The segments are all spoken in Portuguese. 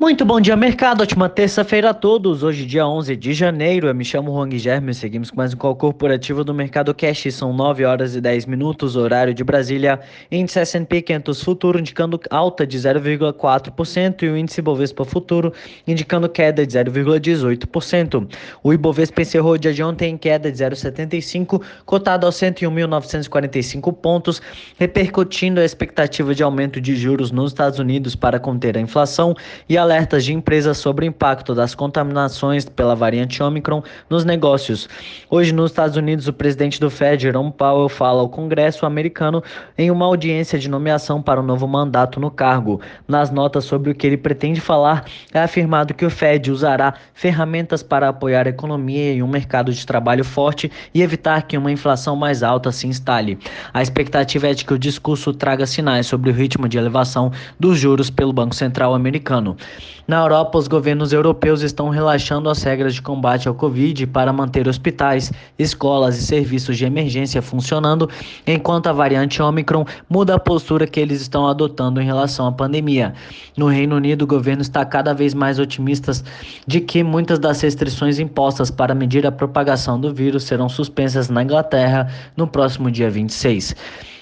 Muito bom dia, mercado. Ótima terça-feira a todos. Hoje, dia 11 de janeiro. Eu me chamo Juan Guilherme. Seguimos com mais um call corporativo do Mercado Cash. São 9 horas e 10 minutos, horário de Brasília. Índice S&P 500 Futuro indicando alta de 0,4% e o índice Bovespa Futuro indicando queda de 0,18%. O Ibovespa encerrou o dia de ontem em queda de 0,75, cotado aos 101.945 pontos, repercutindo a expectativa de aumento de juros nos Estados Unidos para conter a inflação e a alertas de empresas sobre o impacto das contaminações pela variante Omicron nos negócios. Hoje, nos Estados Unidos, o presidente do Fed, Jerome Powell, fala ao Congresso americano em uma audiência de nomeação para um novo mandato no cargo. Nas notas sobre o que ele pretende falar, é afirmado que o Fed usará ferramentas para apoiar a economia e um mercado de trabalho forte e evitar que uma inflação mais alta se instale. A expectativa é de que o discurso traga sinais sobre o ritmo de elevação dos juros pelo Banco Central americano. Na Europa, os governos europeus estão relaxando as regras de combate ao Covid para manter hospitais, escolas e serviços de emergência funcionando, enquanto a variante Omicron muda a postura que eles estão adotando em relação à pandemia. No Reino Unido, o governo está cada vez mais otimista de que muitas das restrições impostas para medir a propagação do vírus serão suspensas na Inglaterra no próximo dia 26.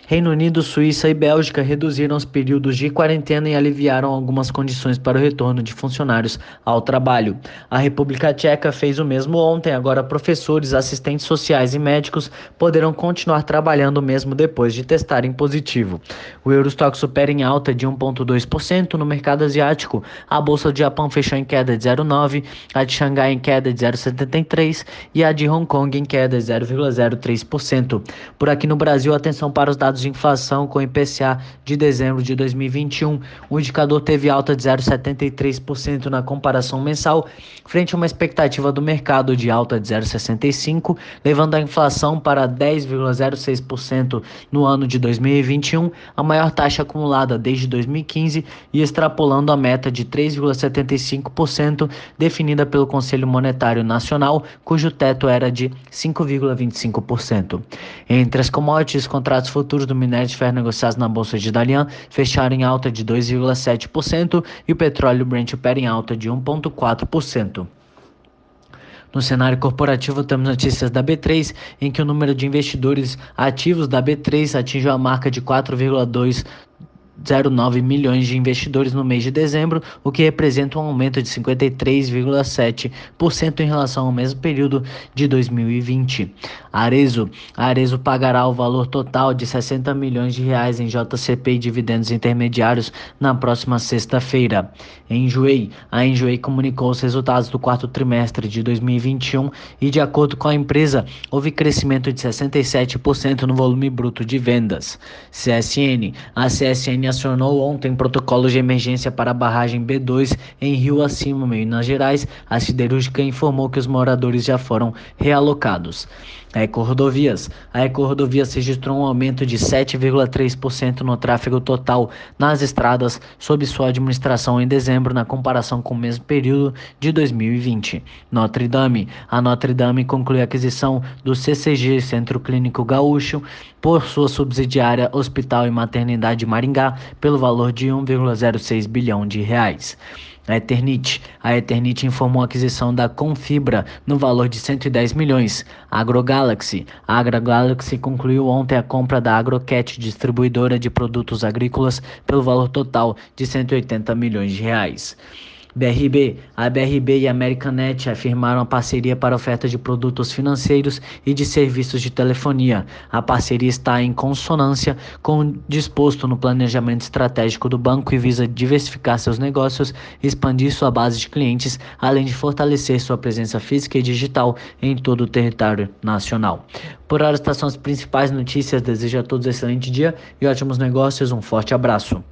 Reino Unido, Suíça e Bélgica reduziram os períodos de quarentena e aliviaram algumas condições para o retorno de funcionários ao trabalho. A República Tcheca fez o mesmo ontem. Agora, professores, assistentes sociais e médicos poderão continuar trabalhando mesmo depois de testarem positivo. O Eurostock supera em alta de 1,2% no mercado asiático. A bolsa do Japão fechou em queda de 0,9%, a de Xangai em queda de 0,73% e a de Hong Kong em queda de 0,03%. Por aqui no Brasil, atenção para os dados dados de inflação com o IPCA de dezembro de 2021. O indicador teve alta de 0,73% na comparação mensal, frente a uma expectativa do mercado de alta de 0,65%, levando a inflação para 10,06% no ano de 2021, a maior taxa acumulada desde 2015 e extrapolando a meta de 3,75% definida pelo Conselho Monetário Nacional, cujo teto era de 5,25%. Entre as commodities, contratos futuros do minério de ferro negociados na bolsa de Dalian fecharam em alta de 2,7% e o petróleo Brent opera em alta de 1,4%. No cenário corporativo, temos notícias da B3, em que o número de investidores ativos da B3 atingiu a marca de 4,2 0,9 milhões de investidores no mês de dezembro, o que representa um aumento de 53,7% em relação ao mesmo período de 2020. Arezo, Arezo pagará o valor total de 60 milhões de reais em JCP e dividendos intermediários na próxima sexta-feira. Enjoei, a Enjoei comunicou os resultados do quarto trimestre de 2021 e de acordo com a empresa, houve crescimento de 67% no volume bruto de vendas. CSN, a CSN acionou ontem protocolo de emergência para a barragem B2 em Rio Acima, Minas Gerais. A siderúrgica informou que os moradores já foram realocados. A Ecorodovias. A Ecorodovias registrou um aumento de 7,3% no tráfego total nas estradas sob sua administração em dezembro, na comparação com o mesmo período de 2020. Notre Dame. A Notre Dame concluiu a aquisição do CCG, Centro Clínico Gaúcho, por sua subsidiária Hospital e Maternidade Maringá, pelo valor de 1,06 bilhão de reais. A Eternit. A Eternit informou a aquisição da Confibra no valor de 110 milhões. AgroGalaxy. A AgroGalaxy concluiu ontem a compra da AgroCat, distribuidora de produtos agrícolas, pelo valor total de 180 milhões de reais. BRB. A BRB e a Americanet afirmaram a parceria para oferta de produtos financeiros e de serviços de telefonia. A parceria está em consonância com o disposto no planejamento estratégico do banco e visa diversificar seus negócios, expandir sua base de clientes, além de fortalecer sua presença física e digital em todo o território nacional. Por hora, estas são as principais notícias. Desejo a todos um excelente dia e ótimos negócios. Um forte abraço.